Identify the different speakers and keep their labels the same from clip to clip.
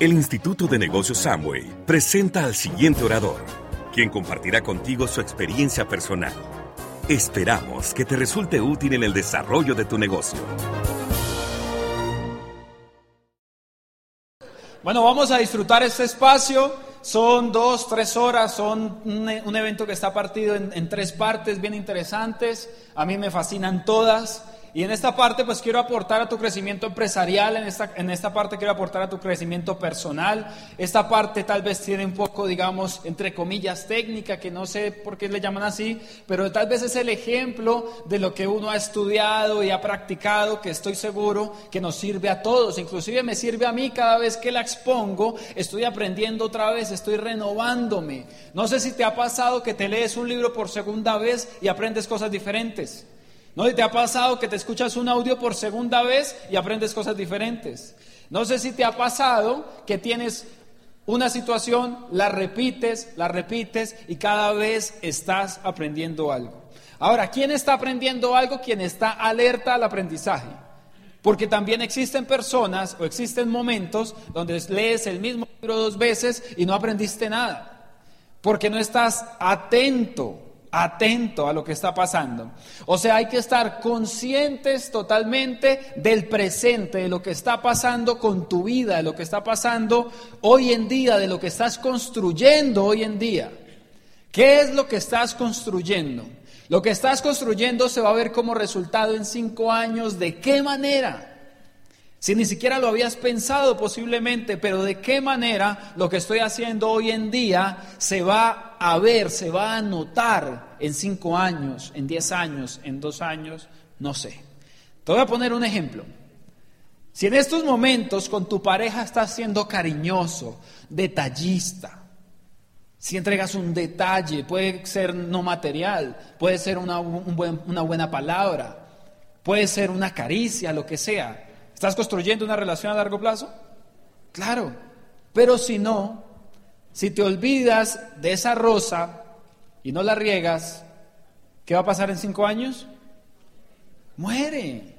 Speaker 1: El Instituto de Negocios Samway presenta al siguiente orador, quien compartirá contigo su experiencia personal. Esperamos que te resulte útil en el desarrollo de tu negocio.
Speaker 2: Bueno, vamos a disfrutar este espacio. Son dos, tres horas, son un, evento que está partido en, en tres partes bien interesantes. A mí me fascinan todas. Y en esta parte pues quiero aportar a tu crecimiento empresarial, en esta, en esta parte quiero aportar a tu crecimiento personal. Esta parte tal vez tiene un poco, digamos, entre comillas, técnica, que no sé por qué le llaman así, pero tal vez es el ejemplo de lo que uno ha estudiado y ha practicado, que estoy seguro que nos sirve a todos. Inclusive me sirve a mí cada vez que la expongo, estoy aprendiendo otra vez, estoy renovándome. No sé si te ha pasado que te lees un libro por segunda vez y aprendes cosas diferentes. ¿No te ha pasado que te escuchas un audio por segunda vez y aprendes cosas diferentes? No sé si te ha pasado que tienes una situación, la repites, la repites y cada vez estás aprendiendo algo. Ahora, ¿quién está aprendiendo algo? Quien está alerta al aprendizaje. Porque también existen personas o existen momentos donde lees el mismo libro dos veces y no aprendiste nada. Porque no estás atento atento a lo que está pasando. O sea, hay que estar conscientes totalmente del presente, de lo que está pasando con tu vida, de lo que está pasando hoy en día, de lo que estás construyendo hoy en día. ¿Qué es lo que estás construyendo? Lo que estás construyendo se va a ver como resultado en cinco años. ¿De qué manera? Si ni siquiera lo habías pensado posiblemente, pero de qué manera lo que estoy haciendo hoy en día se va a ver, se va a notar en cinco años, en diez años, en dos años, no sé. Te voy a poner un ejemplo. Si en estos momentos con tu pareja estás siendo cariñoso, detallista, si entregas un detalle, puede ser no material, puede ser una, una buena palabra, puede ser una caricia, lo que sea, ¿Estás construyendo una relación a largo plazo? Claro, pero si no, si te olvidas de esa rosa y no la riegas, ¿qué va a pasar en cinco años? Muere.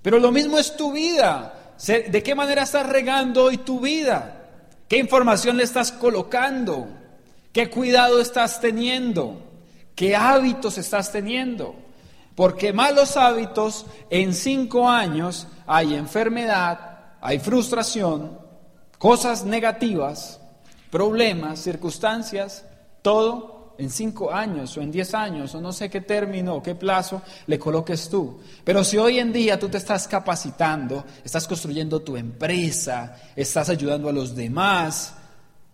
Speaker 2: Pero lo mismo es tu vida. ¿De qué manera estás regando hoy tu vida? ¿Qué información le estás colocando? ¿Qué cuidado estás teniendo? ¿Qué hábitos estás teniendo? Porque malos hábitos en cinco años hay enfermedad, hay frustración, cosas negativas, problemas, circunstancias, todo en cinco años o en diez años o no sé qué término o qué plazo le coloques tú. Pero si hoy en día tú te estás capacitando, estás construyendo tu empresa, estás ayudando a los demás,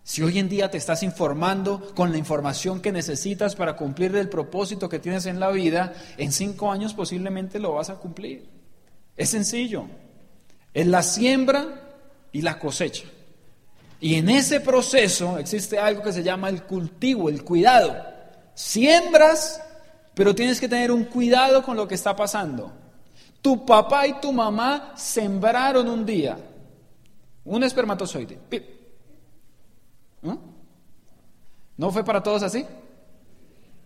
Speaker 2: si hoy en día te estás informando con la información que necesitas para cumplir el propósito que tienes en la vida, en cinco años posiblemente lo vas a cumplir. Es sencillo. Es la siembra y la cosecha. Y en ese proceso existe algo que se llama el cultivo, el cuidado. Siembras, pero tienes que tener un cuidado con lo que está pasando. Tu papá y tu mamá sembraron un día un espermatozoide. ¿No? fue para todos así?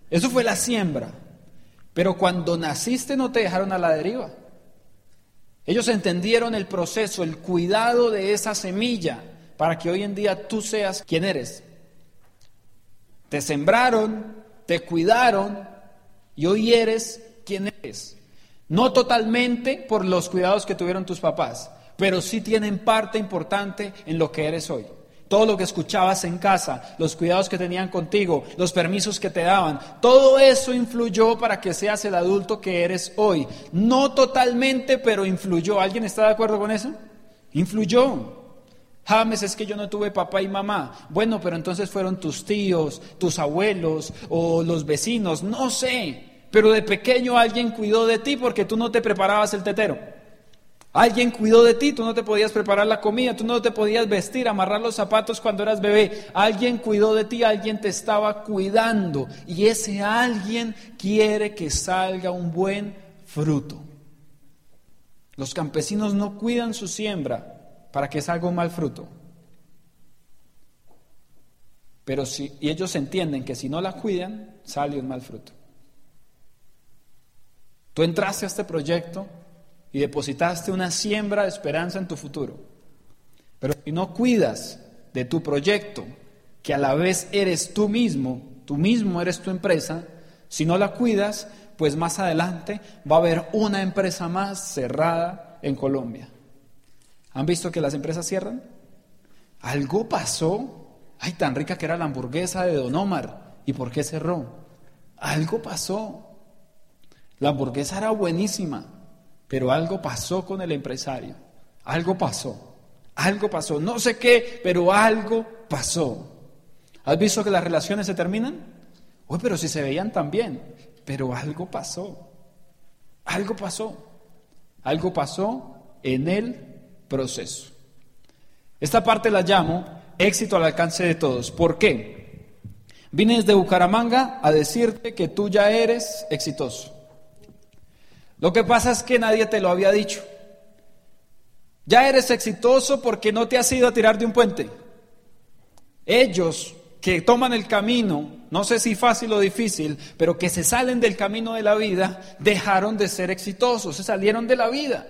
Speaker 2: Eso fue la siembra. Pero cuando naciste no te dejaron a la deriva. Ellos entendieron el proceso, el cuidado de esa semilla para que hoy en día tú seas quien eres. Te sembraron, te cuidaron y hoy eres quien eres. No totalmente por los cuidados que tuvieron tus papás, pero sí tienen parte importante en lo que eres hoy todo lo que escuchabas en casa, los cuidados que tenían contigo, los permisos que te daban, todo eso influyó para que seas el adulto que eres hoy. No totalmente, pero influyó. ¿Alguien está de acuerdo con eso? Influyó. James, es que yo no tuve papá y mamá. Bueno, pero entonces fueron tus tíos, tus abuelos o los vecinos, no sé. Pero de pequeño alguien cuidó de ti porque tú no te preparabas el tetero. Alguien cuidó de ti, tú no te podías preparar la comida, tú no te podías vestir, amarrar los zapatos cuando eras bebé. Alguien cuidó de ti, alguien te estaba cuidando. Y ese alguien quiere que salga un buen fruto. Los campesinos no cuidan su siembra para que salga un mal fruto. Pero si y ellos entienden que si no la cuidan, sale un mal fruto. Tú entraste a este proyecto y depositaste una siembra de esperanza en tu futuro. Pero si no cuidas de tu proyecto, que a la vez eres tú mismo, tú mismo eres tu empresa, si no la cuidas, pues más adelante va a haber una empresa más cerrada en Colombia. ¿Han visto que las empresas cierran? Algo pasó. Ay, tan rica que era la hamburguesa de Don Omar. ¿Y por qué cerró? Algo pasó. La hamburguesa era buenísima, pero algo pasó con el empresario. Algo pasó. Algo pasó. No sé qué, pero algo pasó. ¿Has visto que las relaciones se terminan? Uy, pero si se veían tan bien. Pero algo pasó. Algo pasó. Algo pasó en el proceso. Esta parte la llamo éxito al alcance de todos. ¿Por qué? Vine desde Bucaramanga a decirte que tú ya eres exitoso. Lo que pasa es que nadie te lo había dicho. Ya eres exitoso porque no te has ido a tirar de un puente. Ellos que toman el camino, no sé si fácil o difícil, pero que se salen del camino de la vida, dejaron de ser exitosos, se salieron de la vida.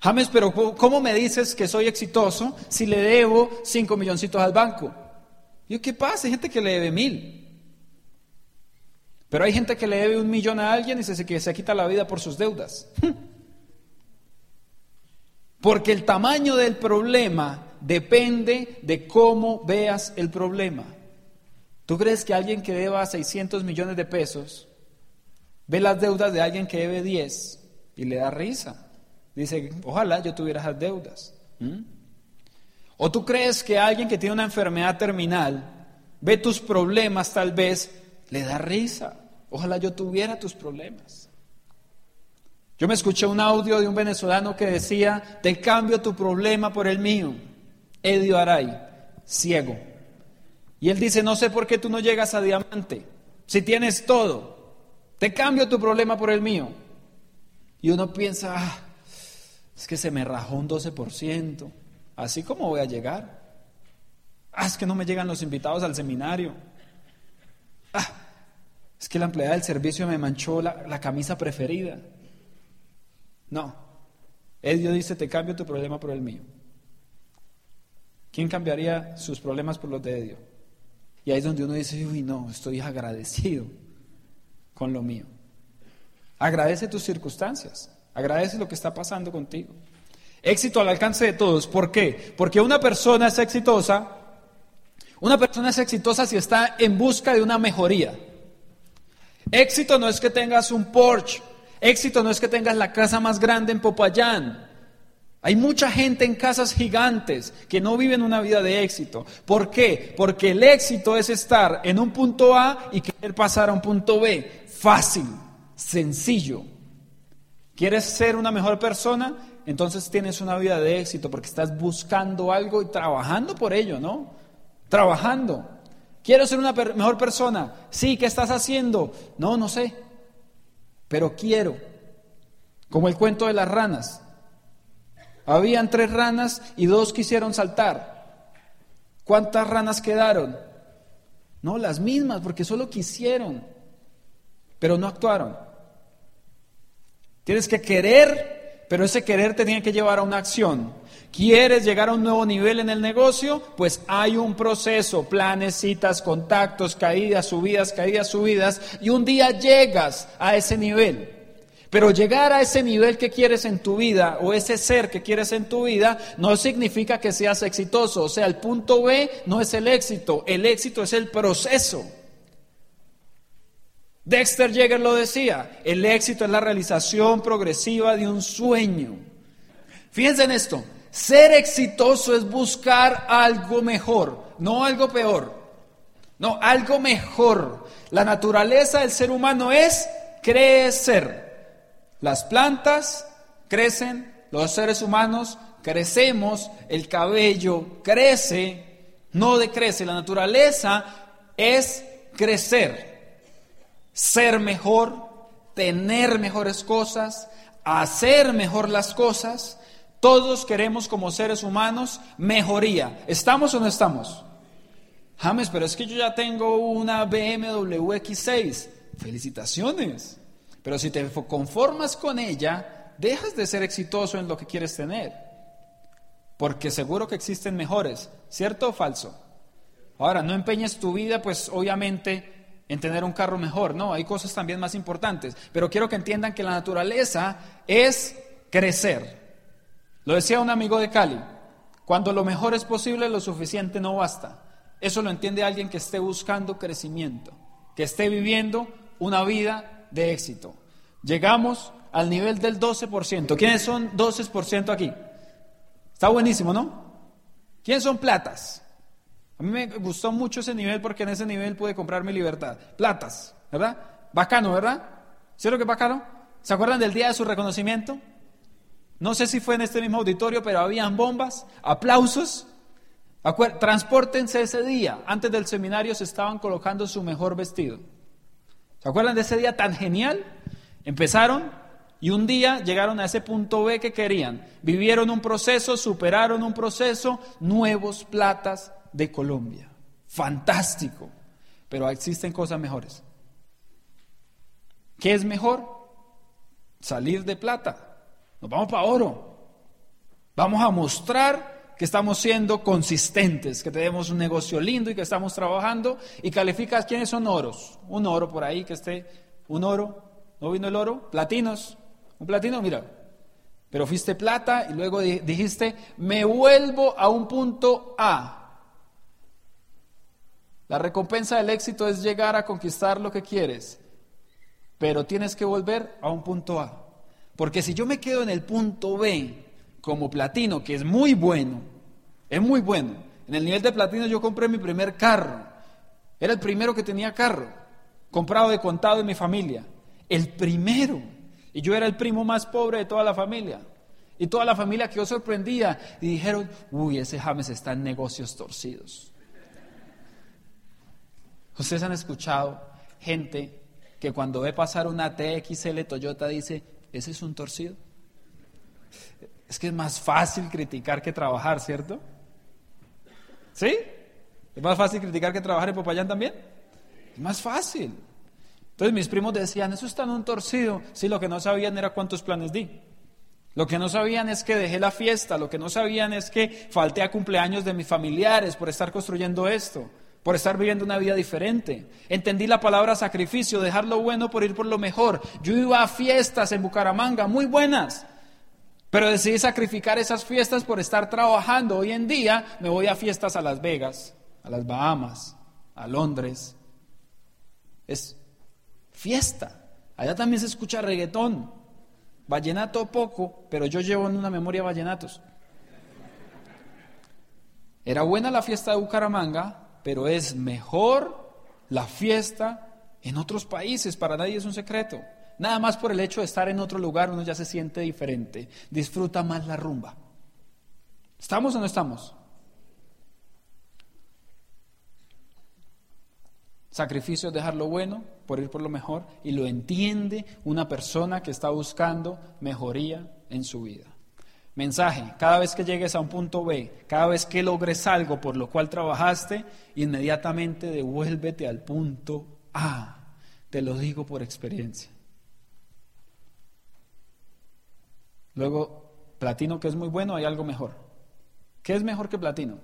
Speaker 2: James, pero ¿cómo me dices que soy exitoso si le debo cinco milloncitos al banco? Y ¿qué pasa? Hay gente que le debe mil. Pero hay gente que le debe un millón a alguien y se, que se quita la vida por sus deudas. Porque el tamaño del problema depende de cómo veas el problema. ¿Tú crees que alguien que deba 600 millones de pesos ve las deudas de alguien que debe 10 y le da risa? Dice, ojalá yo tuviera esas deudas. ¿O tú crees que alguien que tiene una enfermedad terminal ve tus problemas tal vez, le da risa? Ojalá yo tuviera tus problemas. Yo me escuché un audio de un venezolano que decía, te cambio tu problema por el mío. Edio Aray, ciego. Y él dice, no sé por qué tú no llegas a diamante, si tienes todo. Te cambio tu problema por el mío. Y uno piensa, ah, es que se me rajó un 12%. ¿Así como voy a llegar? Ah, es que no me llegan los invitados al seminario. Ah, es que la empleada del servicio me manchó la, camisa preferida. No. Edio dice, te cambio tu problema por el mío. ¿Quién cambiaría sus problemas por los de Edio? Y ahí es donde uno dice, uy, no, estoy agradecido con lo mío. Agradece tus circunstancias, agradece lo que está pasando contigo. Éxito al alcance de todos. ¿Por qué? Porque una persona es exitosa, una persona es exitosa si está en busca de una mejoría. Éxito no es que tengas un Porsche, éxito no es que tengas la casa más grande en Popayán, hay mucha gente en casas gigantes que no viven una vida de éxito. ¿Por qué? Porque el éxito es estar en un punto A y querer pasar a un punto B. Fácil, sencillo. ¿Quieres ser una mejor persona? Entonces tienes una vida de éxito porque estás buscando algo y trabajando por ello, ¿no? Trabajando. ¿Quiero ser una mejor persona? Sí, ¿qué estás haciendo? No, no sé. Pero quiero. Como el cuento de las ranas. Habían tres ranas y dos quisieron saltar. ¿Cuántas ranas quedaron? No, las mismas, porque solo quisieron, pero no actuaron. Tienes que querer, pero ese querer te que llevar a una acción. ¿Quieres llegar a un nuevo nivel en el negocio? Pues hay un proceso, planes, citas, contactos, caídas, subidas, caídas, subidas, y un día llegas a ese nivel. Pero llegar a ese nivel que quieres en tu vida o ese ser que quieres en tu vida no significa que seas exitoso. O sea, el punto B no es el éxito, el éxito es el proceso. Dexter Yeager lo decía, el éxito es la realización progresiva de un sueño. Fíjense en esto, ser exitoso es buscar algo mejor, no algo peor, no, algo mejor. La naturaleza del ser humano es crecer. Las plantas crecen, los seres humanos crecemos, el cabello crece, no decrece. La naturaleza es crecer, ser mejor, tener mejores cosas, hacer mejor las cosas. Todos queremos como seres humanos mejoría. ¿Estamos o no estamos? James, pero es que yo ya tengo una BMW X6. Felicitaciones. Pero si te conformas con ella, dejas de ser exitoso en lo que quieres tener. porque seguro que existen mejores, ¿cierto o falso? Ahora, no empeñes tu vida, pues obviamente, en tener un carro mejor, no, hay cosas también más importantes, pero quiero que entiendan que la naturaleza es crecer. Lo decía un amigo de Cali, cuando lo mejor es posible, lo suficiente no basta. Eso lo entiende alguien que esté buscando crecimiento, que esté viviendo una vida de éxito. Llegamos al nivel del 12%. ¿Quiénes son 12% aquí? Está buenísimo, ¿no? ¿Quiénes son platas? A mí me gustó mucho ese nivel porque en ese nivel pude comprar mi libertad. Platas, ¿verdad? Bacano, ¿verdad? ¿Cierto que bacano? ¿Se acuerdan del día de su reconocimiento? No sé si fue en este mismo auditorio, pero habían bombas, aplausos. Transpórtense ese día. Antes del seminario se estaban colocando su mejor vestido. ¿Se acuerdan de ese día tan genial? Empezaron y un día llegaron a ese punto B que querían. Vivieron un proceso, superaron un proceso, nuevos platas de Colombia. Fantástico. Pero existen cosas mejores. ¿Qué es mejor? Salir de plata. Nos vamos para oro. Vamos a mostrar que estamos siendo consistentes, que tenemos un negocio lindo y que estamos trabajando. Y calificas quiénes son oros. Un oro por ahí que esté, un oro. ¿No vino el oro? Platinos. Un platino, mira. Pero fuiste plata y luego dijiste, me vuelvo a un punto A. La recompensa del éxito es llegar a conquistar lo que quieres, pero tienes que volver a un punto A. Porque si yo me quedo en el punto B como platino, que es muy bueno, es muy bueno. En el nivel de platino yo compré mi primer carro. Era el primero que tenía carro, comprado de contado en mi familia. El primero. Y yo era el primo más pobre de toda la familia. Y toda la familia quedó sorprendida y dijeron, uy, ese James está en negocios torcidos. Ustedes han escuchado gente que cuando ve pasar una TXL Toyota dice, ese es un torcido. Es que es más fácil criticar que trabajar, ¿cierto? ¿Sí? ¿Es más fácil criticar que trabajar en Popayán también? Es más fácil. Entonces mis primos decían, eso está en un torcido. Sí, lo que no sabían era cuántos planes di. Lo que no sabían es que dejé la fiesta, lo que no sabían es que falté a cumpleaños de mis familiares por estar construyendo esto por estar viviendo una vida diferente. Entendí la palabra sacrificio, dejar lo bueno por ir por lo mejor. Yo iba a fiestas en Bucaramanga, muy buenas, pero decidí sacrificar esas fiestas por estar trabajando. Hoy en día me voy a fiestas a Las Vegas, a las Bahamas, a Londres. Es fiesta. Allá también se escucha reggaetón. Vallenato poco, pero yo llevo en una memoria vallenatos. Era buena la fiesta de Bucaramanga, pero es mejor la fiesta en otros países, para nadie es un secreto. Nada más por el hecho de estar en otro lugar uno ya se siente diferente, disfruta más la rumba. ¿Estamos o no estamos? Sacrificio es dejar lo bueno por ir por lo mejor y lo entiende una persona que está buscando mejoría en su vida. Mensaje, cada vez que llegues a un punto B, cada vez que logres algo por lo cual trabajaste, inmediatamente devuélvete al punto A. Te lo digo por experiencia. Luego, platino que es muy bueno, hay algo mejor. ¿Qué es mejor que platino?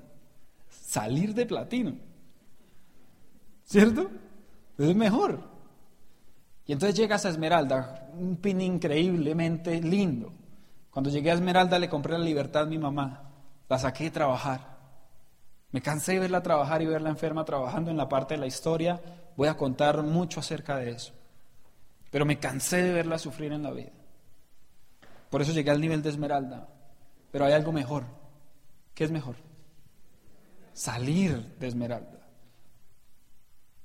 Speaker 2: Salir de platino. ¿Cierto? Es mejor. Y entonces llegas a Esmeralda, un pin increíblemente lindo. Cuando llegué a Esmeralda le compré la libertad a mi mamá, la saqué de trabajar. Me cansé de verla trabajar y verla enferma trabajando en la parte de la historia. Voy a contar mucho acerca de eso. Pero me cansé de verla sufrir en la vida. Por eso llegué al nivel de Esmeralda. Pero hay algo mejor. ¿Qué es mejor? Salir de Esmeralda.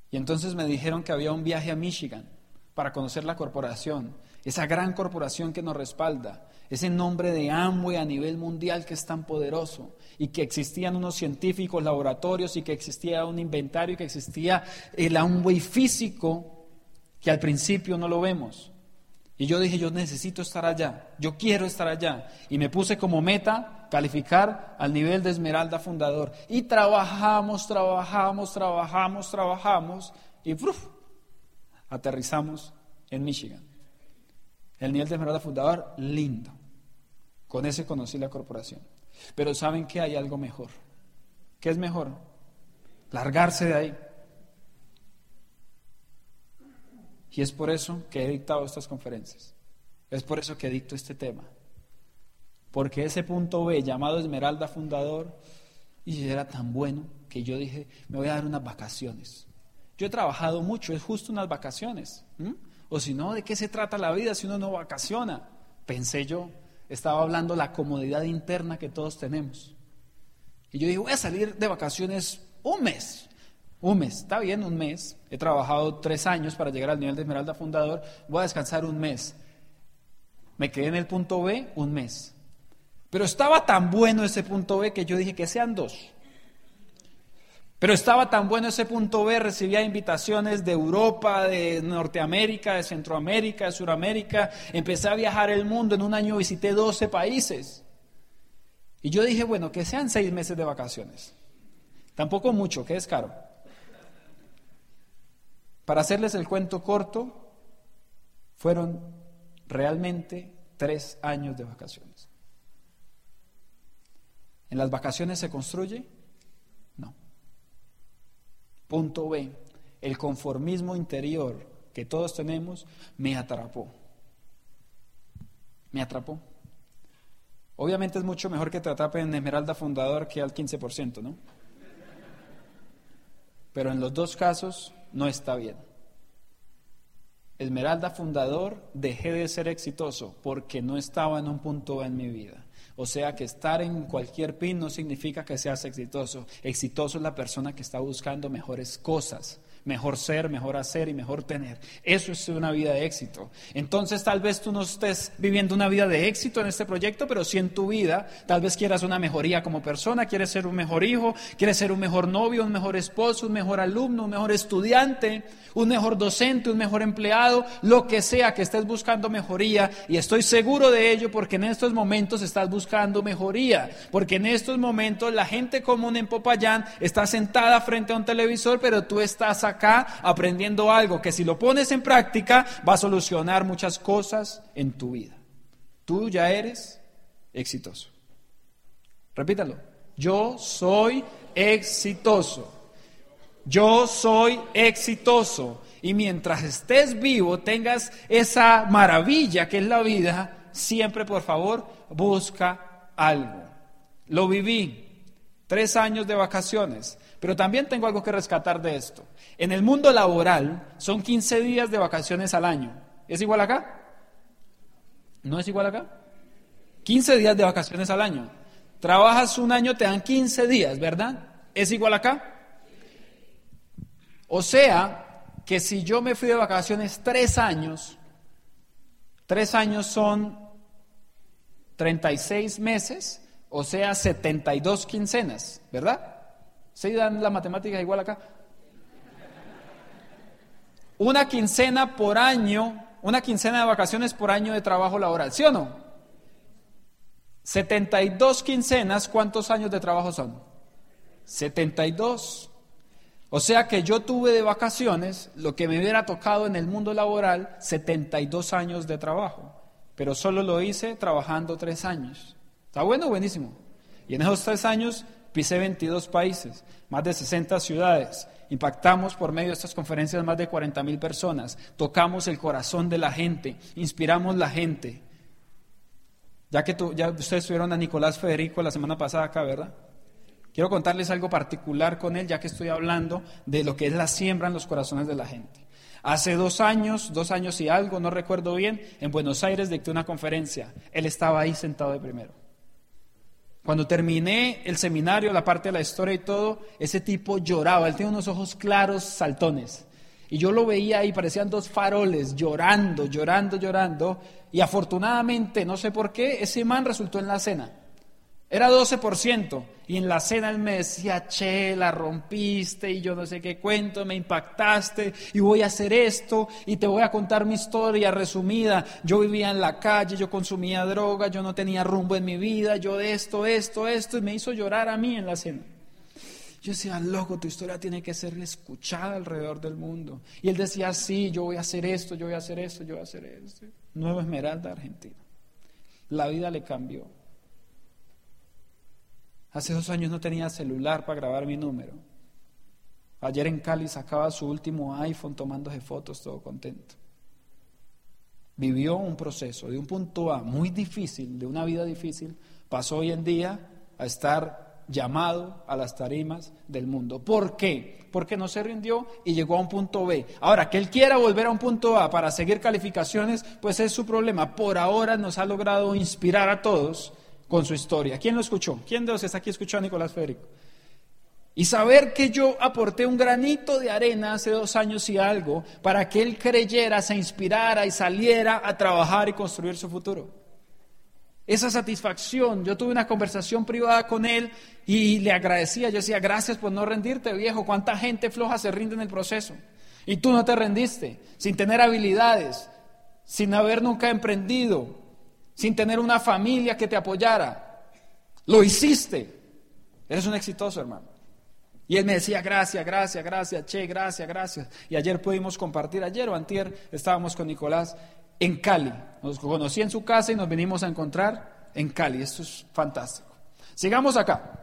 Speaker 2: Y entonces me dijeron que había un viaje a Michigan para conocer la corporación, esa gran corporación que nos respalda, ese nombre de Amway a nivel mundial que es tan poderoso y que existían unos científicos, laboratorios y que existía un inventario y que existía el Amway físico que al principio no lo vemos. Y yo dije, yo necesito estar allá, yo quiero estar allá. Y me puse como meta calificar al nivel de Esmeralda Fundador. Y trabajamos, trabajamos, trabajamos, trabajamos y aterrizamos en Michigan. El nivel de Esmeralda Fundador, lindo. Con ese conocí la corporación. Pero saben que hay algo mejor. ¿Qué es mejor? Largarse de ahí. Y es por eso que he dictado estas conferencias. Es por eso que dicto este tema. Porque ese punto B llamado Esmeralda Fundador, y era tan bueno que yo dije, me voy a dar unas vacaciones. Yo he trabajado mucho, es justo unas vacaciones. O si no, ¿de qué se trata la vida si uno no vacaciona? Pensé yo, estaba hablando la comodidad interna que todos tenemos. Y yo dije, voy a salir de vacaciones un mes. Un mes, está bien, un mes. He trabajado tres años para llegar al nivel de Esmeralda Fundador. Voy a descansar un mes. Me quedé en el punto B un mes. Pero estaba tan bueno ese punto B que yo dije que sean dos. Pero estaba tan bueno ese punto B, recibía invitaciones de Europa, de Norteamérica, de Centroamérica, de Suramérica. Empecé a viajar el mundo. En un año visité 12 países. Y yo dije, bueno, que sean seis meses de vacaciones. Tampoco mucho, que es caro. Para hacerles el cuento corto, fueron realmente tres años de vacaciones. ¿En las vacaciones se construye? Punto B. El conformismo interior que todos tenemos me atrapó. Me atrapó. Obviamente es mucho mejor que te atrapen en Esmeralda Fundador que al 15%, ¿no? Pero en los dos casos no está bien. Esmeralda Fundador dejé de ser exitoso porque no estaba en un punto en mi vida. O sea que estar en cualquier pin no significa que seas exitoso. Exitoso es la persona que está buscando mejores cosas mejor ser, mejor hacer y mejor tener. Eso es una vida de éxito. Entonces tal vez tú no estés viviendo una vida de éxito en este proyecto, pero sí en tu vida, tal vez quieras una mejoría como persona, quieres ser un mejor hijo, quieres ser un mejor novio, un mejor esposo, un mejor alumno, un mejor estudiante, un mejor docente, un mejor empleado, lo que sea que estés buscando mejoría. Y estoy seguro de ello porque en estos momentos estás buscando mejoría, porque en estos momentos la gente común en Popayán está sentada frente a un televisor, pero tú estás acá aprendiendo algo que si lo pones en práctica va a solucionar muchas cosas en tu vida. Tú ya eres exitoso. Repítalo. Yo soy exitoso. Yo soy exitoso. Y mientras estés vivo, tengas esa maravilla que es la vida, siempre por favor busca algo. Lo viví. Tres años de vacaciones. Pero también tengo algo que rescatar de esto. En el mundo laboral son 15 días de vacaciones al año. ¿Es igual acá? ¿No es igual acá? 15 días de vacaciones al año. Trabajas un año, te dan 15 días, ¿verdad? ¿Es igual acá? O sea, que si yo me fui de vacaciones tres años, tres años son 36 meses, o sea, 72 quincenas, ¿verdad? ¿Se dan la matemática igual acá? Una quincena por año, una quincena de vacaciones por año de trabajo laboral, ¿sí o no? 72 quincenas, ¿cuántos años de trabajo son? 72. O sea que yo tuve de vacaciones lo que me hubiera tocado en el mundo laboral 72 años de trabajo, pero solo lo hice trabajando tres años. ¿Está bueno? Buenísimo. Y en esos tres años Pisé 22 países, más de 60 ciudades. Impactamos por medio de estas conferencias más de 40 mil personas. Tocamos el corazón de la gente, inspiramos la gente. Ya que ya ustedes tuvieron a Nicolás Federico la semana pasada acá, ¿verdad? Quiero contarles algo particular con él, ya que estoy hablando de lo que es la siembra en los corazones de la gente. Hace dos años, dos años y algo, no recuerdo bien, en Buenos Aires dicté una conferencia. Él estaba ahí sentado de primero. Cuando terminé el seminario, la parte de la historia y todo, ese tipo lloraba. Él tenía unos ojos claros, saltones. Y yo lo veía ahí, parecían dos faroles, llorando, llorando, llorando. Y afortunadamente, no sé por qué, ese man resultó en la cena. Era 12%. Y en la cena él me decía, che, la rompiste y yo no sé qué cuento, me impactaste y voy a hacer esto y te voy a contar mi historia resumida. Yo vivía en la calle, yo consumía droga, yo no tenía rumbo en mi vida, yo de esto, esto, esto. Y me hizo llorar a mí en la cena. Yo decía, loco, tu historia tiene que ser escuchada alrededor del mundo. Y él decía, sí, yo voy a hacer esto, yo voy a hacer esto, yo voy a hacer esto. Nueva Esmeralda, Argentina. La vida le cambió. Hace dos años no tenía celular para grabar mi número. Ayer en Cali sacaba su último iPhone tomándose fotos, todo contento. Vivió un proceso de un punto A muy difícil, de una vida difícil, pasó hoy en día a estar llamado a las tarimas del mundo. ¿Por qué? Porque no se rindió y llegó a un punto B. Ahora, que él quiera volver a un punto A para seguir calificaciones, pues es su problema. Por ahora nos ha logrado inspirar a todos con su historia. ¿Quién lo escuchó? ¿Quién de los está aquí escuchó a Nicolás Federico? Y saber que yo aporté un granito de arena hace dos años y algo para que él creyera, se inspirara y saliera a trabajar y construir su futuro. Esa satisfacción, yo tuve una conversación privada con él y le agradecía, yo decía, gracias por no rendirte viejo, cuánta gente floja se rinde en el proceso. Y tú no te rendiste, sin tener habilidades, sin haber nunca emprendido, sin tener una familia que te apoyara. Lo hiciste. Eres un exitoso, hermano. Y él me decía, gracias, gracias, gracias, che, gracias, gracias. Y ayer pudimos compartir, ayer o antier, estábamos con Nicolás en Cali. Nos conocí en su casa y nos vinimos a encontrar en Cali. Esto es fantástico. Sigamos acá.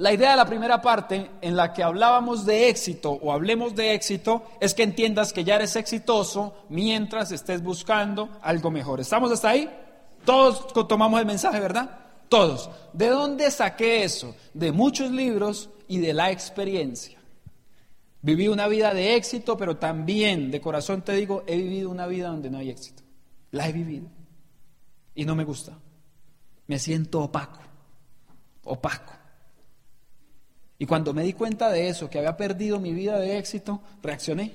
Speaker 2: La idea de la primera parte en la que hablábamos de éxito o hablemos de éxito es que entiendas que ya eres exitoso mientras estés buscando algo mejor. ¿Estamos hasta ahí? Todos tomamos el mensaje, ¿verdad? Todos. ¿De dónde saqué eso? De muchos libros y de la experiencia. Viví una vida de éxito, pero también de corazón te digo, he vivido una vida donde no hay éxito. La he vivido. Y no me gusta. Me siento opaco. Opaco. Y cuando me di cuenta de eso, que había perdido mi vida de éxito, reaccioné.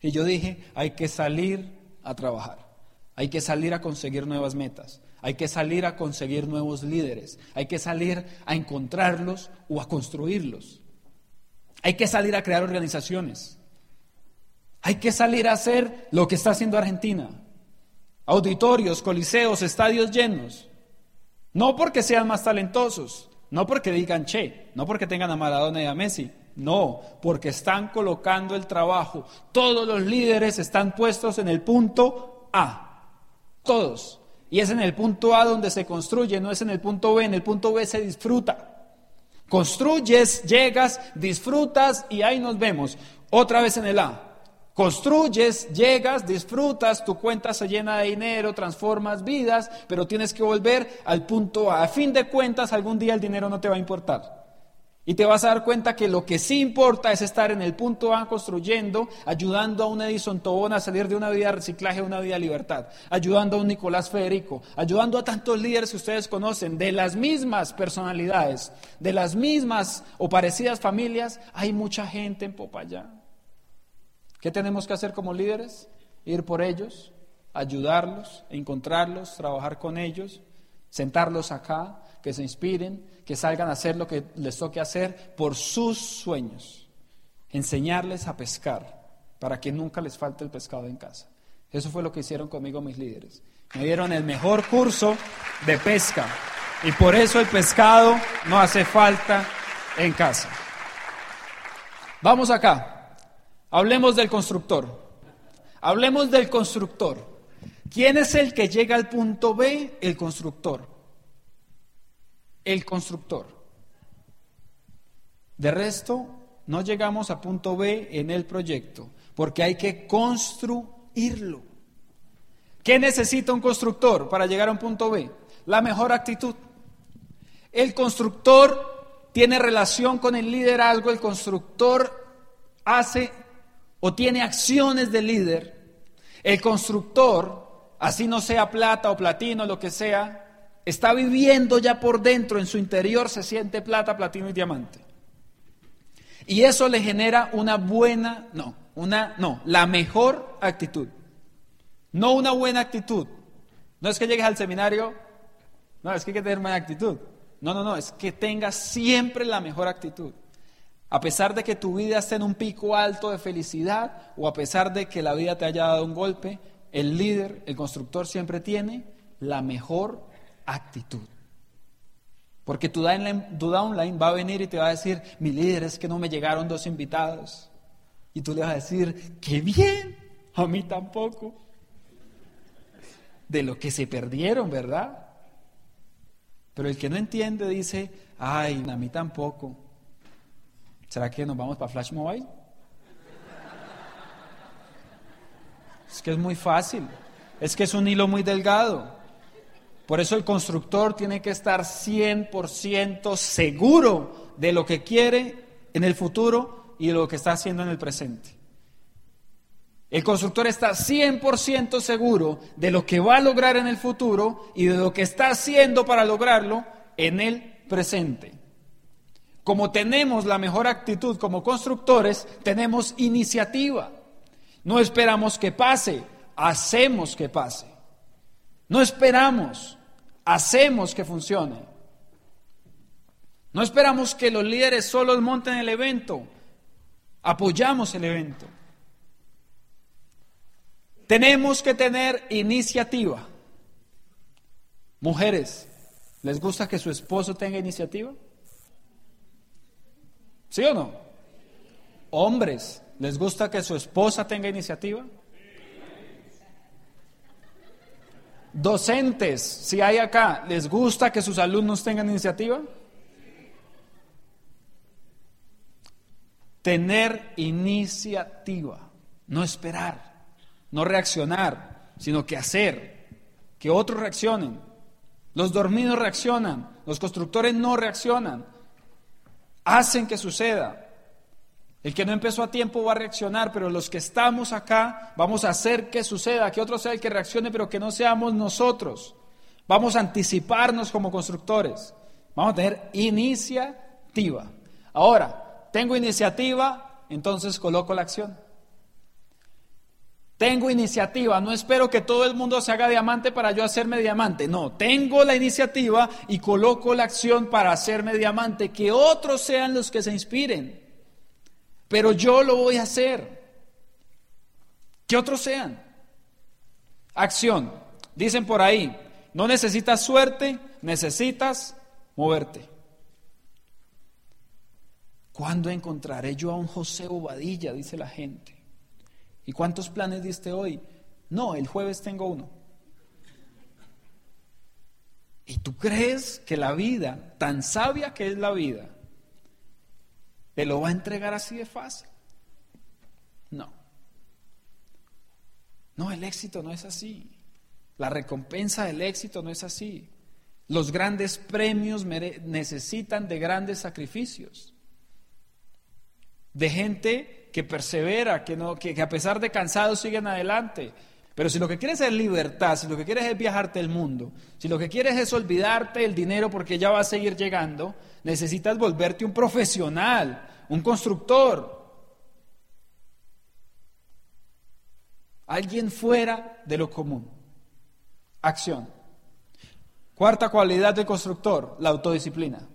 Speaker 2: Y yo dije, hay que salir a trabajar. Hay que salir a conseguir nuevas metas. Hay que salir a conseguir nuevos líderes. Hay que salir a encontrarlos o a construirlos. Hay que salir a crear organizaciones. Hay que salir a hacer lo que está haciendo Argentina. Auditorios, coliseos, estadios llenos. No porque sean más talentosos, no porque digan che, no porque tengan a Maradona y a Messi, no, porque están colocando el trabajo. Todos los líderes están puestos en el punto A. Todos. Y es en el punto A donde se construye, no es en el punto B. En el punto B se disfruta. Construyes, llegas, disfrutas y ahí nos vemos. Otra vez en el A. Construyes, llegas, disfrutas, tu cuenta se llena de dinero, transformas vidas, pero tienes que volver al punto A. A fin de cuentas, algún día el dinero no te va a importar. Y te vas a dar cuenta que lo que sí importa es estar en el punto A construyendo, ayudando a un Edison Tobón a salir de una vida de reciclaje a una vida de libertad, ayudando a un Nicolás Federico, ayudando a tantos líderes que ustedes conocen, de las mismas personalidades, de las mismas o parecidas familias, hay mucha gente en Popayá. ¿Qué tenemos que hacer como líderes? Ir por ellos, ayudarlos, encontrarlos, trabajar con ellos, sentarlos acá, que se inspiren, que salgan a hacer lo que les toque hacer por sus sueños. Enseñarles a pescar para que nunca les falte el pescado en casa. Eso fue lo que hicieron conmigo mis líderes. Me dieron el mejor curso de pesca y por eso el pescado no hace falta en casa. Vamos acá. Hablemos del constructor. Hablemos del constructor. ¿Quién es el que llega al punto B? El constructor el constructor. De resto, no llegamos a punto B en el proyecto, porque hay que construirlo. ¿Qué necesita un constructor para llegar a un punto B? La mejor actitud. El constructor tiene relación con el liderazgo, el constructor hace o tiene acciones de líder. El constructor, así no sea plata o platino, lo que sea, está viviendo ya por dentro, en su interior se siente plata, platino y diamante. Y eso le genera una buena, no, una, no, la mejor actitud. No una buena actitud. No es que llegues al seminario, no, es que hay que tener buena actitud. No, no, no, es que tengas siempre la mejor actitud. A pesar de que tu vida esté en un pico alto de felicidad o a pesar de que la vida te haya dado un golpe, el líder, el constructor siempre tiene la mejor actitud. Porque tu downline, va a venir y te va a decir, mi líder es que no me llegaron dos invitados. Y tú le vas a decir, qué bien, a mí tampoco. De lo que se perdieron, ¿verdad? Pero el que no entiende dice, Ay, a mí tampoco. ¿Será que nos vamos para Flash Mobile? Es que es muy fácil. Es que es un hilo muy delgado. Por eso el constructor tiene que estar 100% seguro de lo que quiere en el futuro y de lo que está haciendo en el presente. El constructor está 100% seguro de lo que va a lograr en el futuro y de lo que está haciendo para lograrlo en el presente. Como tenemos la mejor actitud como constructores, tenemos iniciativa. No esperamos que pase, hacemos que pase. No esperamos, hacemos que funcione. No esperamos que los líderes solo monten el evento, apoyamos el evento. Tenemos que tener iniciativa. Mujeres, ¿les gusta que su esposo tenga iniciativa? ¿Sí o no? Hombres, ¿les gusta que su esposa tenga iniciativa? Docentes, si hay acá, ¿les gusta que sus alumnos tengan iniciativa? Tener iniciativa, no esperar no reaccionar, sino que hacer, que otros reaccionen. Los dormidos reaccionan, los constructores no reaccionan, hacen que suceda. El que no empezó a tiempo va a reaccionar, pero los que estamos acá vamos a hacer que suceda, que otro sea el que reaccione, pero que no seamos nosotros. Vamos a anticiparnos como constructores. Vamos a tener iniciativa. Ahora, tengo iniciativa, entonces coloco la acción. Tengo iniciativa, no espero que todo el mundo se haga diamante para yo hacerme diamante. No, tengo la iniciativa y coloco la acción para hacerme diamante, que otros sean los que se inspiren. Pero yo lo voy a hacer. Que otros sean. Acción. Dicen por ahí, no necesitas suerte, necesitas moverte. ¿Cuándo encontraré yo a un José Bobadilla? Dice la gente. ¿Y cuántos planes diste hoy? No, el jueves tengo uno. ¿Y tú crees que la vida, tan sabia que es la vida, te lo va a entregar así de fácil? No. No, el éxito no es así. La recompensa del éxito no es así. Los grandes premios necesitan de grandes sacrificios. De gente que persevera, que, no, que, a pesar de cansados siguen adelante. Pero si lo que quieres es libertad, si lo que quieres es viajarte el mundo, si lo que quieres es olvidarte el dinero porque ya va a seguir llegando, necesitas volverte un profesional, un constructor, alguien fuera de lo común. Acción. Cuarta cualidad del constructor, la autodisciplina.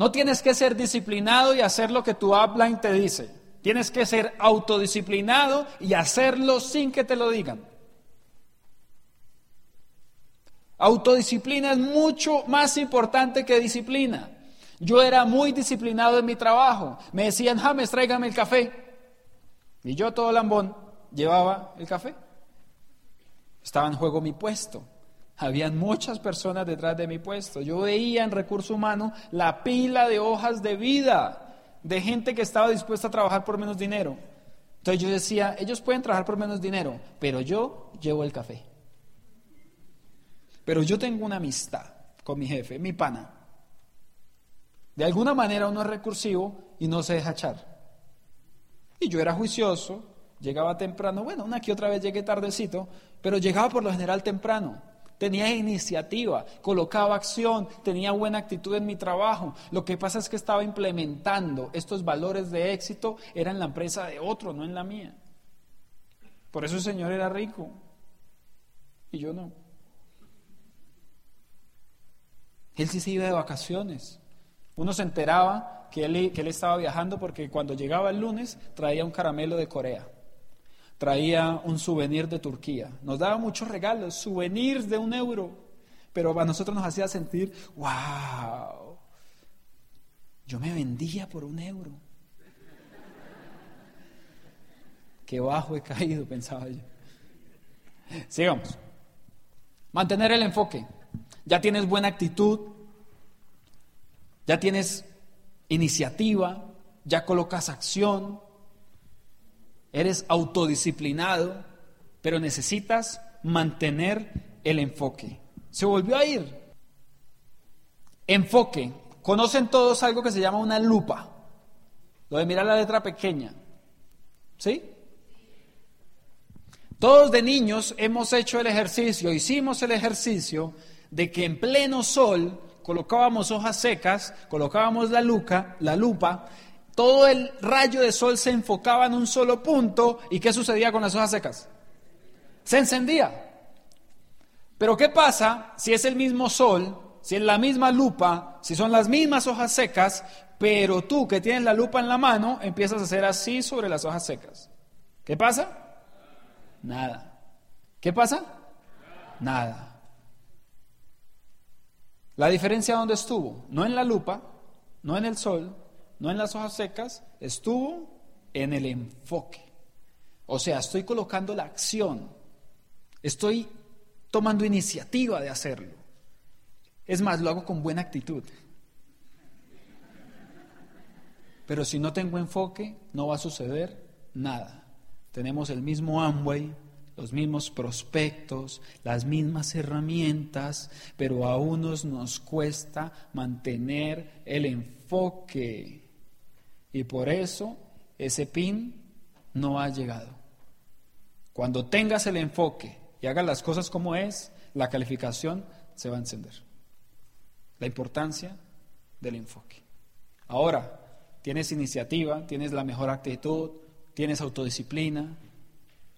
Speaker 2: No tienes que ser disciplinado y hacer lo que tu upline te dice. Tienes que ser autodisciplinado y hacerlo sin que te lo digan. Autodisciplina es mucho más importante que disciplina. Yo era muy disciplinado en mi trabajo. Me decían, James, tráigame el café. Y yo todo lambón llevaba el café. Estaba en juego mi puesto. Habían muchas personas detrás de mi puesto. Yo veía en recurso humano la pila de hojas de vida de gente que estaba dispuesta a trabajar por menos dinero. Entonces yo decía, ellos pueden trabajar por menos dinero, pero yo llevo el café. Pero yo tengo una amistad con mi jefe, mi pana. De alguna manera uno es recursivo y no se deja echar. Y yo era juicioso, llegaba temprano, bueno, una que otra vez llegué tardecito, pero llegaba por lo general temprano tenía iniciativa, colocaba acción, tenía buena actitud en mi trabajo. Lo que pasa es que estaba implementando estos valores de éxito, era en la empresa de otro, no en la mía. Por eso el Señor era rico y yo no. Él sí se iba de vacaciones. Uno se enteraba que él, que él estaba viajando porque cuando llegaba el lunes traía un caramelo de Corea traía un souvenir de Turquía. Nos daba muchos regalos, souvenirs de un euro, pero a nosotros nos hacía sentir, wow, yo me vendía por un euro. Qué bajo he caído, pensaba yo. Sigamos. Mantener el enfoque. Ya tienes buena actitud, ya tienes iniciativa, ya colocas acción, eres autodisciplinado, pero necesitas mantener el enfoque. Se volvió a ir. Enfoque. Conocen todos algo que se llama una lupa. Lo de mirar la letra pequeña. ¿Sí? Todos de niños hemos hecho el ejercicio, hicimos el ejercicio de que en pleno sol colocábamos hojas secas, colocábamos la, luca, la lupa, todo el rayo de sol se enfocaba en un solo punto y ¿qué sucedía con las hojas secas? Se encendía. Pero ¿qué pasa si es el mismo sol, si es la misma lupa, si son las mismas hojas secas, pero tú que tienes la lupa en la mano empiezas a hacer así sobre las hojas secas? ¿Qué pasa? Nada. ¿Qué pasa? Nada. La diferencia dónde estuvo, no en la lupa, no en el sol, no en las hojas secas, estuvo en el enfoque. O sea, estoy colocando la acción, estoy tomando iniciativa de hacerlo. Es más, lo hago con buena actitud. Pero si no tengo enfoque, no va a suceder nada. Tenemos el mismo Amway, los mismos prospectos, las mismas herramientas, pero a unos nos cuesta mantener el enfoque. Y por eso ese pin no ha llegado. Cuando tengas el enfoque y hagas las cosas como es, la calificación se va a encender. La importancia del enfoque. Ahora, tienes iniciativa, tienes la mejor actitud, tienes autodisciplina,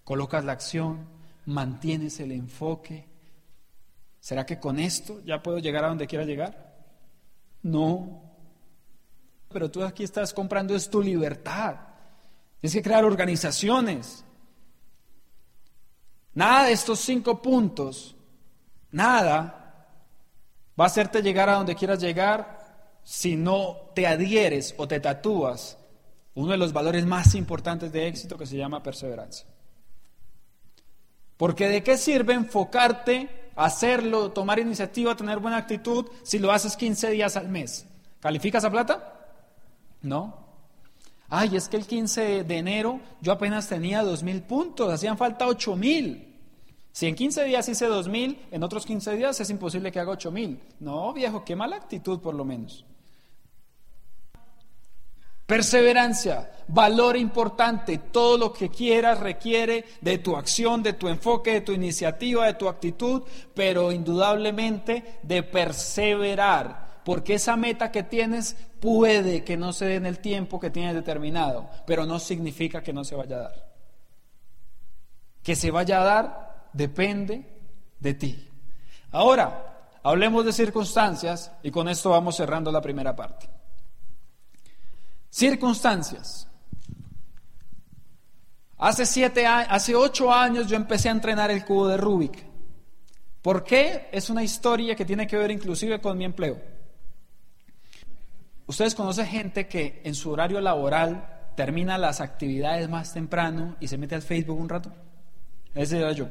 Speaker 2: colocas la acción, mantienes el enfoque. ¿Será que con esto ya puedo llegar a donde quiera llegar? No. Pero tú aquí estás comprando es tu libertad. Tienes que crear organizaciones. Nada de estos cinco puntos, nada va a hacerte llegar a donde quieras llegar si no te adhieres o te tatúas uno de los valores más importantes de éxito que se llama perseverancia. Porque de qué sirve enfocarte, hacerlo, tomar iniciativa, tener buena actitud si lo haces 15 días al mes. ¿Calificas a plata? No. Ay, es que el 15 de enero yo apenas tenía 2.000 puntos, hacían falta 8.000. Si en 15 días hice 2.000, en otros 15 días es imposible que haga 8.000. No, viejo, qué mala actitud por lo menos. Perseverancia, valor importante, todo lo que quieras requiere de tu acción, de tu enfoque, de tu iniciativa, de tu actitud, pero indudablemente de perseverar, porque esa meta que tienes puede que no se dé en el tiempo que tienes determinado, pero no significa que no se vaya a dar. Que se vaya a dar depende de ti. Ahora, hablemos de circunstancias y con esto vamos cerrando la primera parte. Circunstancias. Hace, siete, hace ocho años yo empecé a entrenar el cubo de Rubik. ¿Por qué? Es una historia que tiene que ver inclusive con mi empleo. Ustedes conocen gente que en su horario laboral termina las actividades más temprano y se mete al Facebook un rato. Ese era yo.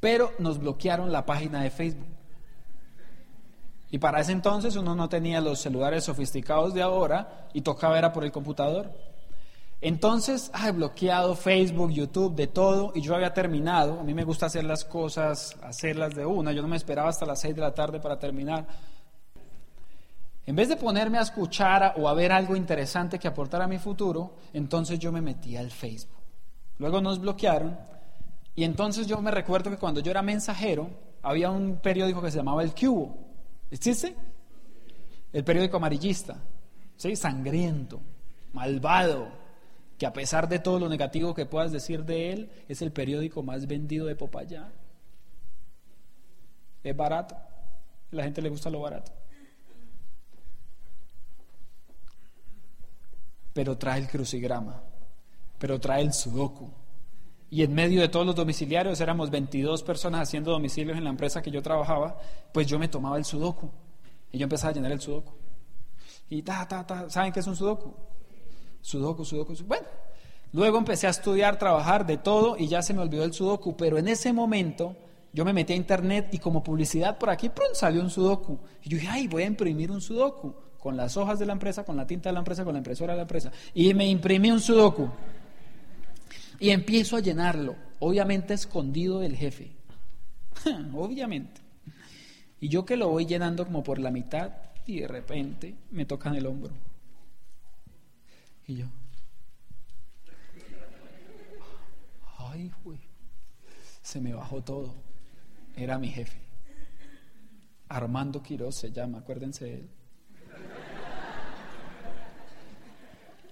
Speaker 2: Pero nos bloquearon la página de Facebook. Y para ese entonces uno no tenía los celulares sofisticados de ahora y tocaba era por el computador. Entonces, he bloqueado Facebook, YouTube, de todo, y yo había terminado. A mí me gusta hacer las cosas, hacerlas de una. Yo no me esperaba hasta las 6 de la tarde para terminar. En vez de ponerme a escuchar o a ver algo interesante que aportara a mi futuro, entonces yo me metí al Facebook. Luego nos bloquearon y entonces yo me recuerdo que cuando yo era mensajero había un periódico que se llamaba El Cubo ¿Existe? El periódico amarillista, ¿sí? sangriento, malvado, que a pesar de todo lo negativo que puedas decir de él, es el periódico más vendido de Popayán. Es barato, la gente le gusta lo barato. Pero trae el crucigrama, pero trae el sudoku. Y en medio de todos los domiciliarios, éramos 22 personas haciendo domicilios en la empresa que yo trabajaba, pues yo me tomaba el sudoku. Y yo empezaba a llenar el sudoku. Y ta, ta, ta. ¿Saben qué es un sudoku? Sudoku, sudoku, sudoku. Bueno, luego empecé a estudiar, trabajar de todo y ya se me olvidó el sudoku. Pero en ese momento yo me metí a internet y como publicidad por aquí, pronto salió un sudoku. Y yo dije, ay, voy a imprimir un sudoku con las hojas de la empresa, con la tinta de la empresa, con la impresora de la empresa. Y me imprimí un sudoku. Y empiezo a llenarlo, obviamente escondido del jefe. obviamente. Y yo que lo voy llenando como por la mitad y de repente me tocan el hombro. Y yo, ay, güey, se me bajó todo era mi jefe. Armando Quiroz se llama, acuérdense de él.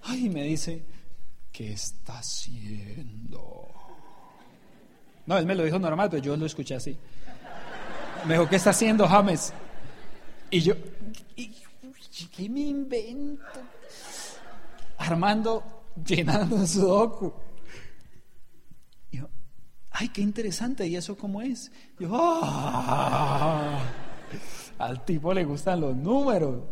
Speaker 2: Ay, me dice, ¿qué está haciendo? No, él me lo dijo normal, pero yo lo escuché así. Me dijo, ¿qué está haciendo James? Y yo, ¿qué me invento? Armando llenando su docu ay, qué interesante, ¿y eso cómo es? Yo, ah, al tipo le gustan los números.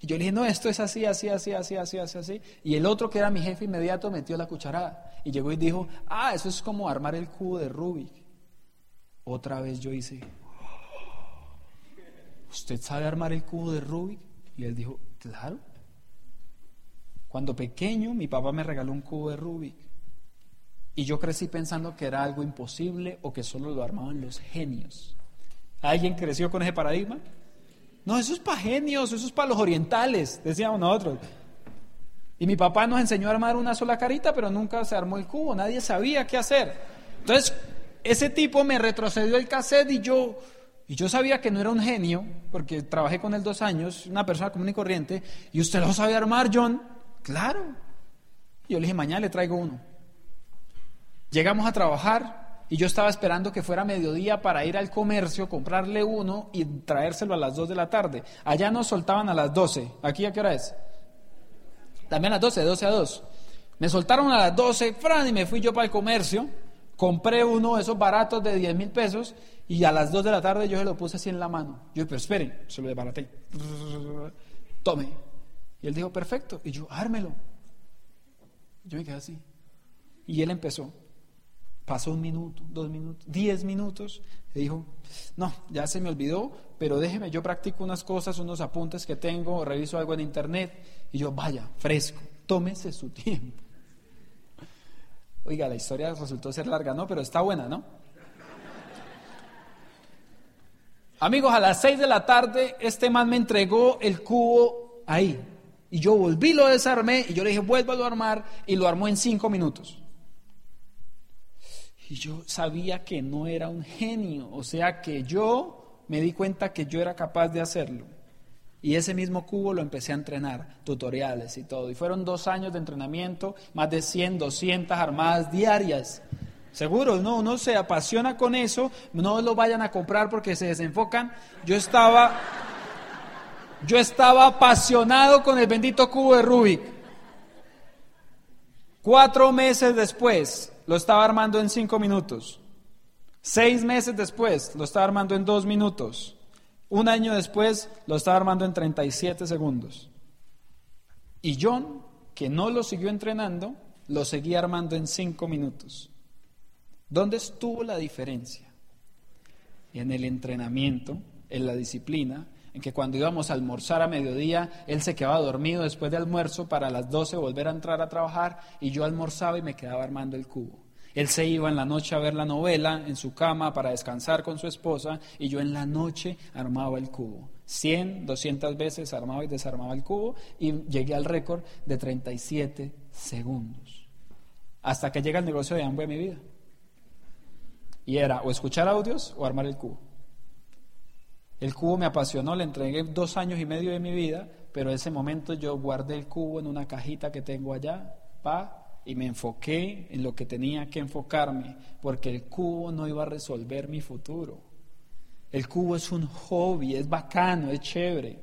Speaker 2: Y yo le dije, no, esto es así, así, así, así, así, así, así. Y el otro que era mi jefe inmediato metió la cucharada. Y llegó y dijo, ah, eso es como armar el cubo de Rubik. Otra vez yo hice, ¿usted sabe armar el cubo de Rubik? Y él dijo, claro. Cuando pequeño, mi papá me regaló un cubo de Rubik. Y yo crecí pensando que era algo imposible o que solo lo armaban los genios. ¿Alguien creció con ese paradigma? No, eso es para genios, eso es para los orientales, decíamos nosotros. Y mi papá nos enseñó a armar una sola carita, pero nunca se armó el cubo, nadie sabía qué hacer. Entonces, ese tipo me retrocedió el cassette y yo, y yo sabía que no era un genio, porque trabajé con él dos años, una persona común y corriente, y usted lo sabe armar, John. Claro. Y yo le dije, mañana le traigo uno. Llegamos a trabajar y yo estaba esperando que fuera mediodía para ir al comercio, comprarle uno y traérselo a las 2 de la tarde. Allá nos soltaban a las 12. ¿Aquí a qué hora es? También a las 12, 12 a 2. Me soltaron a las 12, Fran, y me fui yo para el comercio. Compré uno de esos baratos de 10 mil pesos y a las 2 de la tarde yo se lo puse así en la mano. Yo, pero esperen, se lo desbaraté. Tome. Y él dijo, perfecto. Y yo, ármelo. Yo me quedé así. Y él empezó. Pasó un minuto, dos minutos, diez minutos. Y dijo, no, ya se me olvidó, pero déjeme, yo practico unas cosas, unos apuntes que tengo, reviso algo en internet. Y yo, vaya, fresco, tómese su tiempo. Oiga, la historia resultó ser larga, ¿no? Pero está buena, ¿no? Amigos, a las seis de la tarde este man me entregó el cubo ahí. Y yo volví, lo desarmé y yo le dije, vuélvalo a armar y lo armó en cinco minutos. Y yo sabía que no era un genio, o sea que yo me di cuenta que yo era capaz de hacerlo. Y ese mismo cubo lo empecé a entrenar, tutoriales y todo. Y fueron dos años de entrenamiento, más de 100, 200 armadas diarias. Seguro, no, uno se apasiona con eso, no lo vayan a comprar porque se desenfocan. Yo estaba, yo estaba apasionado con el bendito cubo de Rubik. Cuatro meses después, lo estaba armando en cinco minutos. Seis meses después lo estaba armando en dos minutos. Un año después lo estaba armando en 37 segundos. Y John, que no lo siguió entrenando, lo seguía armando en cinco minutos. ¿Dónde estuvo la diferencia? En el entrenamiento, en la disciplina, que cuando íbamos a almorzar a mediodía, él se quedaba dormido después de almuerzo para las 12 volver a entrar a trabajar y yo almorzaba y me quedaba armando el cubo. Él se iba en la noche a ver la novela en su cama para descansar con su esposa y yo en la noche armaba el cubo. 100, 200 veces armaba y desarmaba el cubo y llegué al récord de 37 segundos. Hasta que llega el negocio de hambre de mi vida. Y era o escuchar audios o armar el cubo. El cubo me apasionó, le entregué dos años y medio de mi vida, pero ese momento yo guardé el cubo en una cajita que tengo allá, pa, y me enfoqué en lo que tenía que enfocarme, porque el cubo no iba a resolver mi futuro. El cubo es un hobby, es bacano, es chévere,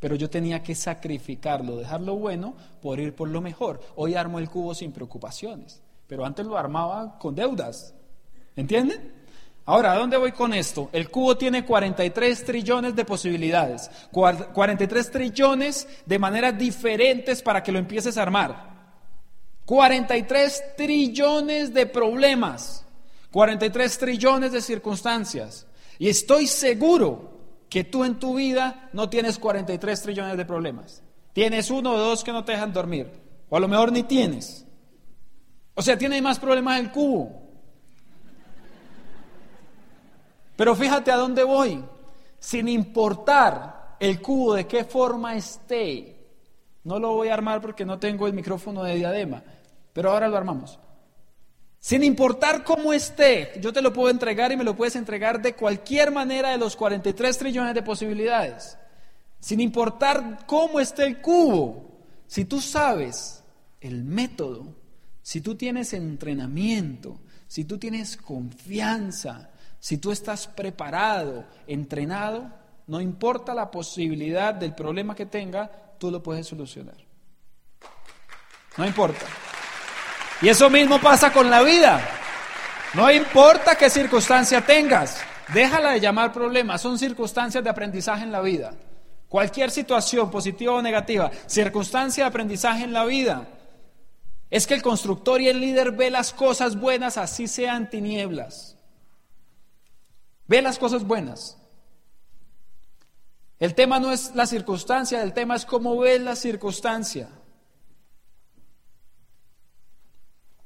Speaker 2: pero yo tenía que sacrificarlo, dejar lo bueno por ir por lo mejor. Hoy armo el cubo sin preocupaciones, pero antes lo armaba con deudas. ¿Entienden? Ahora, ¿a dónde voy con esto? El cubo tiene 43 trillones de posibilidades, 43 trillones de maneras diferentes para que lo empieces a armar. 43 trillones de problemas, 43 trillones de circunstancias. Y estoy seguro que tú en tu vida no tienes 43 trillones de problemas. Tienes uno o dos que no te dejan dormir. O a lo mejor ni tienes. O sea, tiene más problemas el cubo. Pero fíjate a dónde voy. Sin importar el cubo de qué forma esté. No lo voy a armar porque no tengo el micrófono de diadema. Pero ahora lo armamos. Sin importar cómo esté, yo te lo puedo entregar y me lo puedes entregar de cualquier manera de los 43 trillones de posibilidades. Sin importar cómo esté el cubo, si tú sabes el método, si tú tienes entrenamiento, si tú tienes confianza, si tú estás preparado, entrenado, no importa la posibilidad del problema que tenga, tú lo puedes solucionar. No importa. Y eso mismo pasa con la vida. No importa qué circunstancia tengas, déjala de llamar problema, son circunstancias de aprendizaje en la vida. Cualquier situación, positiva o negativa, circunstancia de aprendizaje en la vida, es que el constructor y el líder ve las cosas buenas así sean tinieblas. Ve las cosas buenas. El tema no es la circunstancia, el tema es cómo ves la circunstancia.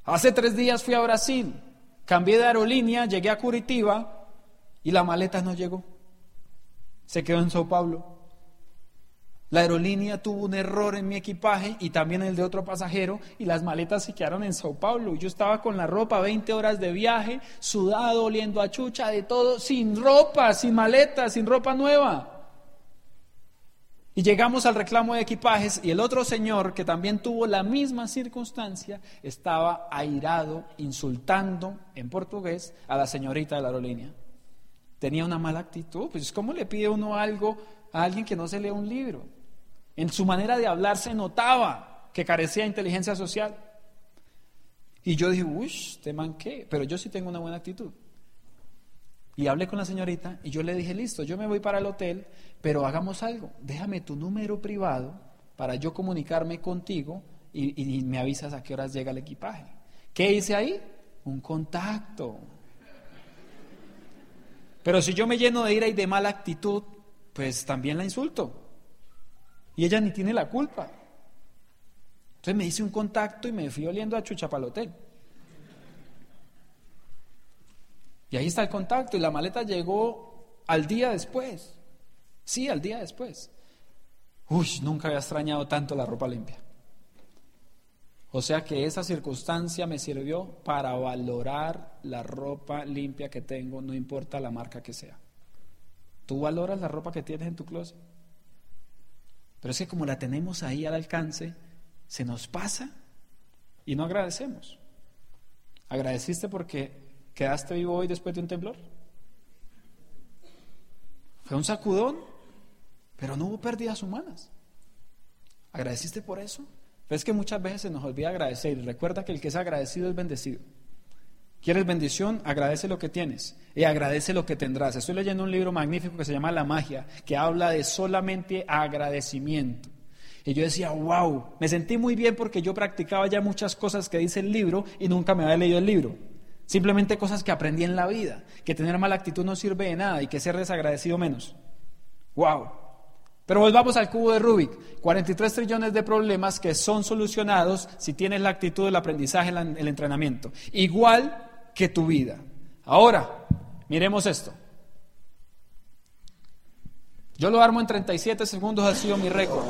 Speaker 2: Hace tres días fui a Brasil, cambié de aerolínea, llegué a Curitiba y la maleta no llegó. Se quedó en Sao Paulo. La aerolínea tuvo un error en mi equipaje y también el de otro pasajero y las maletas se quedaron en Sao Paulo. Yo estaba con la ropa, 20 horas de viaje, sudado, oliendo a chucha, de todo, sin ropa, sin maleta, sin ropa nueva. Y llegamos al reclamo de equipajes y el otro señor, que también tuvo la misma circunstancia, estaba airado, insultando en portugués a la señorita de la aerolínea. Tenía una mala actitud, pues ¿cómo le pide uno algo a alguien que no se lee un libro? En su manera de hablar se notaba que carecía de inteligencia social. Y yo dije, uy, te manqué, pero yo sí tengo una buena actitud. Y hablé con la señorita y yo le dije, listo, yo me voy para el hotel, pero hagamos algo, déjame tu número privado para yo comunicarme contigo y, me avisas a qué horas llega el equipaje. ¿Qué hice ahí? Un contacto. Pero si yo me lleno de ira y de mala actitud, pues también la insulto. Y ella ni tiene la culpa. Entonces me hice un contacto y me fui oliendo a chucha para el hotel. Y ahí está el contacto y la maleta llegó al día después. Sí, al día después. Uy, nunca había extrañado tanto la ropa limpia. O sea que esa circunstancia me sirvió para valorar la ropa limpia que tengo, no importa la marca que sea. ¿Tú valoras la ropa que tienes en tu closet? Pero es que como la tenemos ahí al alcance, se nos pasa y no agradecemos. ¿Agradeciste porque ¿Quedaste vivo hoy después de un temblor? Fue un sacudón, pero no hubo pérdidas humanas. ¿Agradeciste por eso? Ves que muchas veces se nos olvida agradecer y recuerda que el que es agradecido es bendecido. ¿Quieres bendición? Agradece lo que tienes y agradece lo que tendrás. Estoy leyendo un libro magnífico que se llama La magia, que habla de solamente agradecimiento. Y yo decía, wow, me sentí muy bien porque yo practicaba ya muchas cosas que dice el libro y nunca me había leído el libro. Simplemente cosas que aprendí en la vida, que tener mala actitud no sirve de nada y que ser desagradecido menos. ¡Wow! Pero volvamos al cubo de Rubik. 43 trillones de problemas que son solucionados si tienes la actitud del aprendizaje, el entrenamiento. Igual que tu vida. Ahora, miremos esto. Yo lo armo en 37 segundos, ha sido mi récord.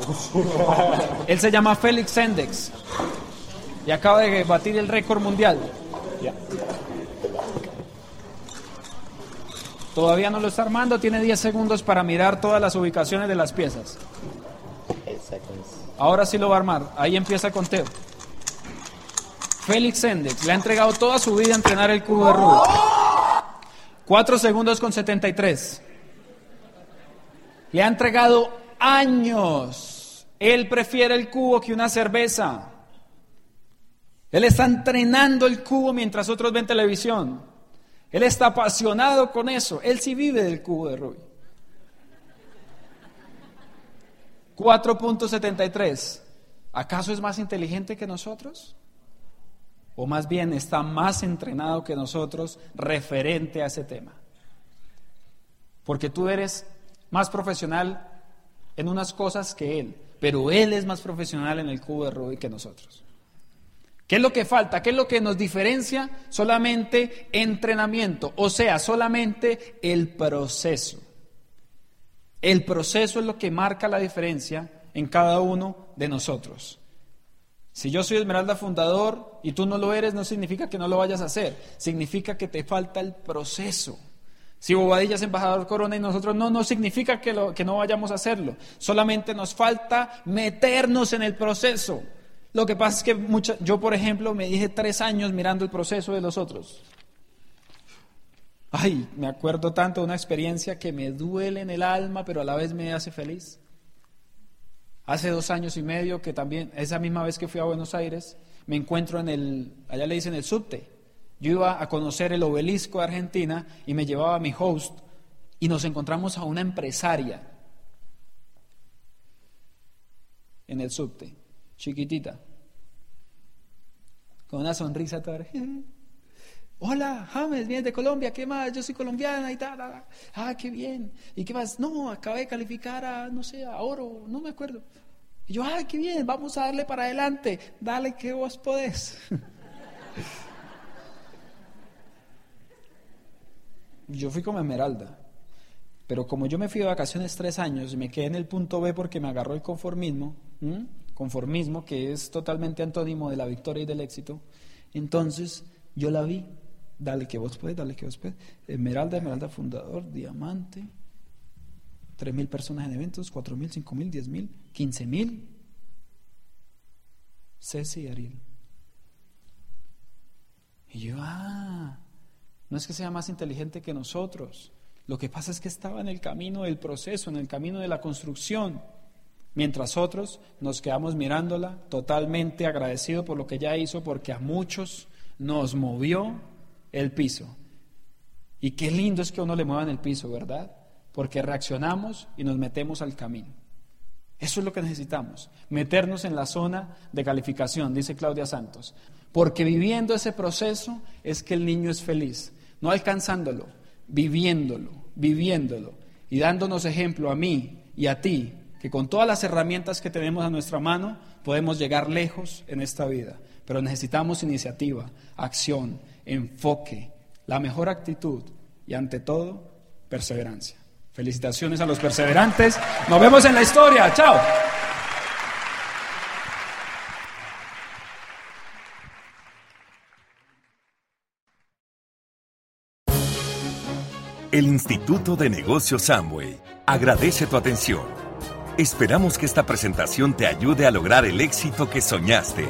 Speaker 2: Él se llama Félix Sendex y acaba de batir el récord mundial. Todavía no lo está armando, tiene 10 segundos para mirar todas las ubicaciones de las piezas. Ahora sí lo va a armar, ahí empieza el conteo. Félix Sendex le ha entregado toda su vida a entrenar el cubo de Rubik. 4 segundos con 73. Le ha entregado años. Él prefiere el cubo que una cerveza. Él está entrenando el cubo mientras otros ven televisión. Él está apasionado con eso. Él sí vive del cubo de Rubik. 4.73. ¿Acaso es más inteligente que nosotros? O más bien está más entrenado que nosotros referente a ese tema. Porque tú eres más profesional en unas cosas que él, pero él es más profesional en el cubo de Rubik que nosotros. ¿Qué es lo que falta? ¿Qué es lo que nos diferencia? Solamente entrenamiento, o sea, solamente el proceso. El proceso es lo que marca la diferencia en cada uno de nosotros. Si yo soy Esmeralda fundador y tú no lo eres, no significa que no lo vayas a hacer, significa que te falta el proceso. Si Bobadilla es embajador Corona y nosotros no, no significa que, lo, que no vayamos a hacerlo, solamente nos falta meternos en el proceso. Lo que pasa es que yo, por ejemplo, me dije tres años mirando el proceso de los otros. Ay, me acuerdo tanto de una experiencia que me duele en el alma, pero a la vez me hace feliz. Hace dos años y medio que también, esa misma vez que fui a Buenos Aires, me encuentro en el, allá le dicen el subte. Yo iba a conocer el obelisco de Argentina y me llevaba a mi host y nos encontramos a una empresaria en el subte chiquitita, con una sonrisa toda. Hola, James, vienes de Colombia, ¿qué más? Yo soy colombiana y tal. Ah, qué bien. ¿Y qué más? No, acabé de calificar a, no sé, a oro, no me acuerdo. Y yo, ah, qué bien, vamos a darle para adelante. Dale que vos podés. yo fui como Esmeralda. Pero como yo me fui de vacaciones tres años y me quedé en el punto B porque me agarró el conformismo, conformismo, que es totalmente antónimo de la victoria y del éxito, entonces yo la vi, dale que vos puedes, dale que vos puedes, Esmeralda, Esmeralda fundador, diamante, tres mil personas en eventos, cuatro mil, cinco mil, diez mil, quince mil, Ceci y Ariel. Y yo, ah, no es que sea más inteligente que nosotros, lo que pasa es que estaba en el camino del proceso, en el camino de la construcción. Mientras otros nos quedamos mirándola totalmente agradecidos por lo que ella hizo, porque a muchos nos movió el piso. Y qué lindo es que uno le muevan el piso, ¿verdad? Porque reaccionamos y nos metemos al camino. Eso es lo que necesitamos, meternos en la zona de calificación, dice Claudia Santos. Porque viviendo ese proceso es que el niño es feliz, no alcanzándolo, viviéndolo, viviéndolo y dándonos ejemplo a mí y a ti que con todas las herramientas que tenemos a nuestra mano podemos llegar lejos en esta vida. Pero necesitamos iniciativa, acción, enfoque, la mejor actitud y ante todo, perseverancia. Felicitaciones a los perseverantes. Nos vemos en la historia. Chao.
Speaker 1: El Instituto de Negocios Samway agradece tu atención Esperamos que esta presentación te ayude a lograr el éxito que soñaste.